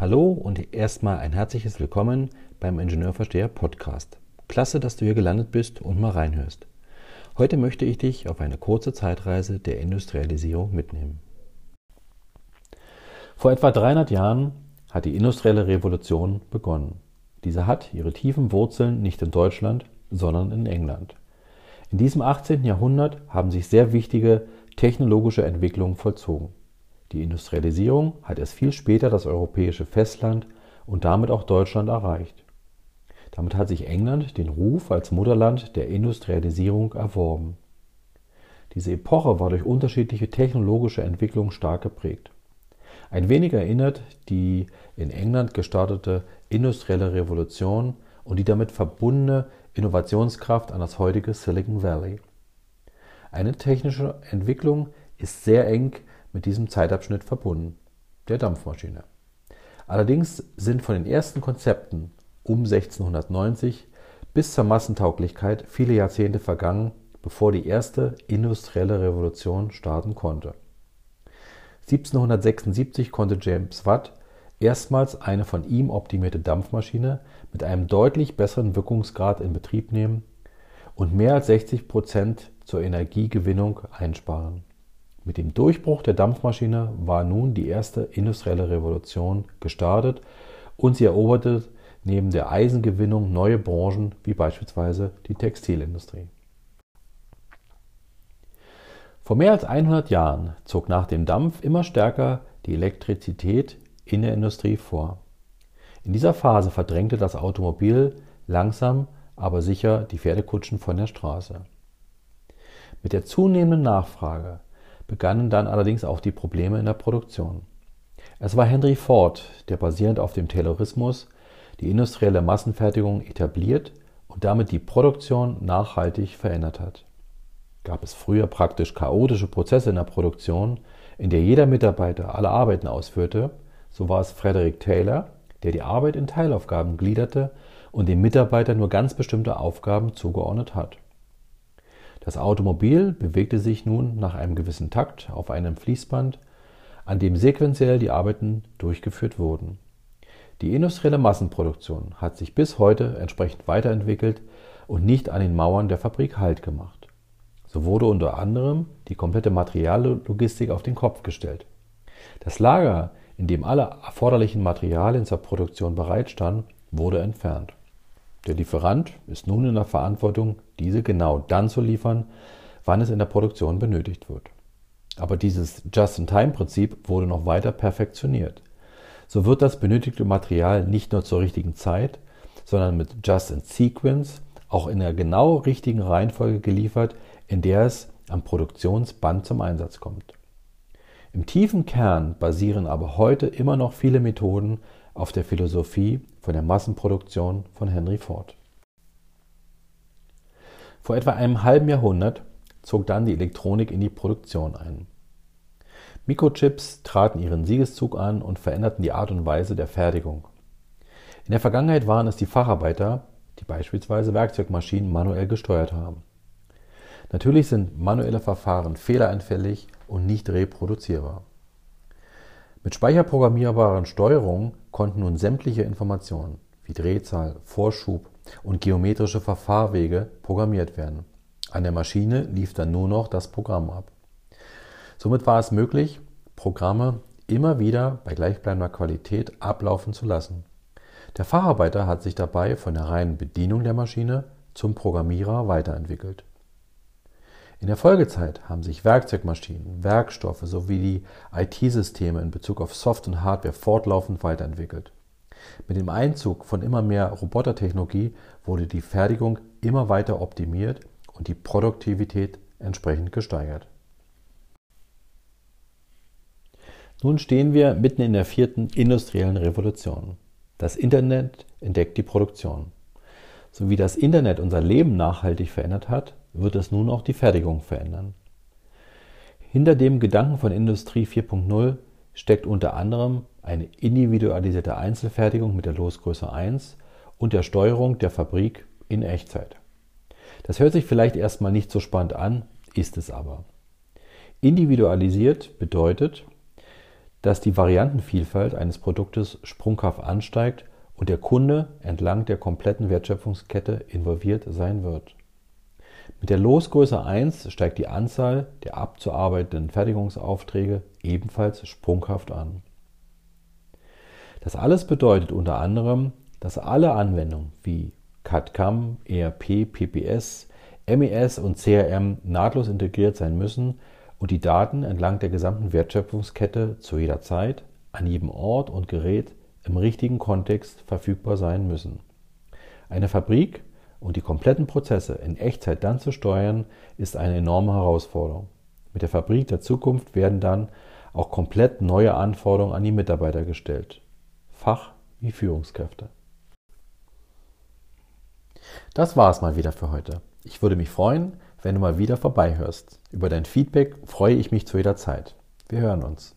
Hallo und erstmal ein herzliches Willkommen beim Ingenieurversteher Podcast. Klasse, dass du hier gelandet bist und mal reinhörst. Heute möchte ich dich auf eine kurze Zeitreise der Industrialisierung mitnehmen. Vor etwa 300 Jahren hat die industrielle Revolution begonnen. Diese hat ihre tiefen Wurzeln nicht in Deutschland, sondern in England. In diesem 18. Jahrhundert haben sich sehr wichtige technologische Entwicklungen vollzogen. Die Industrialisierung hat erst viel später das europäische Festland und damit auch Deutschland erreicht. Damit hat sich England den Ruf als Mutterland der Industrialisierung erworben. Diese Epoche war durch unterschiedliche technologische Entwicklungen stark geprägt. Ein wenig erinnert die in England gestartete industrielle Revolution und die damit verbundene Innovationskraft an das heutige Silicon Valley. Eine technische Entwicklung ist sehr eng mit diesem Zeitabschnitt verbunden, der Dampfmaschine. Allerdings sind von den ersten Konzepten um 1690 bis zur Massentauglichkeit viele Jahrzehnte vergangen, bevor die erste industrielle Revolution starten konnte. 1776 konnte James Watt erstmals eine von ihm optimierte Dampfmaschine mit einem deutlich besseren Wirkungsgrad in Betrieb nehmen und mehr als 60 Prozent zur Energiegewinnung einsparen. Mit dem Durchbruch der Dampfmaschine war nun die erste industrielle Revolution gestartet und sie eroberte neben der Eisengewinnung neue Branchen wie beispielsweise die Textilindustrie. Vor mehr als 100 Jahren zog nach dem Dampf immer stärker die Elektrizität in der Industrie vor. In dieser Phase verdrängte das Automobil langsam aber sicher die Pferdekutschen von der Straße. Mit der zunehmenden Nachfrage begannen dann allerdings auch die Probleme in der Produktion. Es war Henry Ford, der basierend auf dem Taylorismus die industrielle Massenfertigung etabliert und damit die Produktion nachhaltig verändert hat. Gab es früher praktisch chaotische Prozesse in der Produktion, in der jeder Mitarbeiter alle Arbeiten ausführte, so war es Frederick Taylor, der die Arbeit in Teilaufgaben gliederte und dem Mitarbeiter nur ganz bestimmte Aufgaben zugeordnet hat. Das Automobil bewegte sich nun nach einem gewissen Takt auf einem Fließband, an dem sequenziell die Arbeiten durchgeführt wurden. Die industrielle Massenproduktion hat sich bis heute entsprechend weiterentwickelt und nicht an den Mauern der Fabrik Halt gemacht. So wurde unter anderem die komplette Materiallogistik auf den Kopf gestellt. Das Lager, in dem alle erforderlichen Materialien zur Produktion bereitstanden, wurde entfernt. Der Lieferant ist nun in der Verantwortung, diese genau dann zu liefern, wann es in der Produktion benötigt wird. Aber dieses Just-in-Time-Prinzip wurde noch weiter perfektioniert. So wird das benötigte Material nicht nur zur richtigen Zeit, sondern mit Just-in-Sequence auch in der genau richtigen Reihenfolge geliefert, in der es am Produktionsband zum Einsatz kommt. Im tiefen Kern basieren aber heute immer noch viele Methoden auf der Philosophie von der Massenproduktion von Henry Ford. Vor etwa einem halben Jahrhundert zog dann die Elektronik in die Produktion ein. Mikrochips traten ihren Siegeszug an und veränderten die Art und Weise der Fertigung. In der Vergangenheit waren es die Facharbeiter, die beispielsweise Werkzeugmaschinen manuell gesteuert haben. Natürlich sind manuelle Verfahren fehleranfällig und nicht reproduzierbar. Mit speicherprogrammierbaren Steuerungen konnten nun sämtliche Informationen wie Drehzahl, Vorschub und geometrische Verfahrwege programmiert werden. An der Maschine lief dann nur noch das Programm ab. Somit war es möglich, Programme immer wieder bei gleichbleibender Qualität ablaufen zu lassen. Der Facharbeiter hat sich dabei von der reinen Bedienung der Maschine zum Programmierer weiterentwickelt. In der Folgezeit haben sich Werkzeugmaschinen, Werkstoffe sowie die IT-Systeme in Bezug auf Soft- und Hardware fortlaufend weiterentwickelt. Mit dem Einzug von immer mehr Robotertechnologie wurde die Fertigung immer weiter optimiert und die Produktivität entsprechend gesteigert. Nun stehen wir mitten in der vierten industriellen Revolution. Das Internet entdeckt die Produktion. So wie das Internet unser Leben nachhaltig verändert hat, wird es nun auch die Fertigung verändern. Hinter dem Gedanken von Industrie 4.0 steckt unter anderem eine individualisierte Einzelfertigung mit der Losgröße 1 und der Steuerung der Fabrik in Echtzeit. Das hört sich vielleicht erstmal nicht so spannend an, ist es aber. Individualisiert bedeutet, dass die Variantenvielfalt eines Produktes sprunghaft ansteigt und der Kunde entlang der kompletten Wertschöpfungskette involviert sein wird. Mit der Losgröße 1 steigt die Anzahl der abzuarbeitenden Fertigungsaufträge ebenfalls sprunghaft an. Das alles bedeutet unter anderem, dass alle Anwendungen wie CAD-CAM, ERP, PPS, MES und CRM nahtlos integriert sein müssen und die Daten entlang der gesamten Wertschöpfungskette zu jeder Zeit, an jedem Ort und Gerät im richtigen Kontext verfügbar sein müssen. Eine Fabrik und die kompletten Prozesse in Echtzeit dann zu steuern, ist eine enorme Herausforderung. Mit der Fabrik der Zukunft werden dann auch komplett neue Anforderungen an die Mitarbeiter gestellt. Fach- wie Führungskräfte. Das war es mal wieder für heute. Ich würde mich freuen, wenn du mal wieder vorbeihörst. Über dein Feedback freue ich mich zu jeder Zeit. Wir hören uns.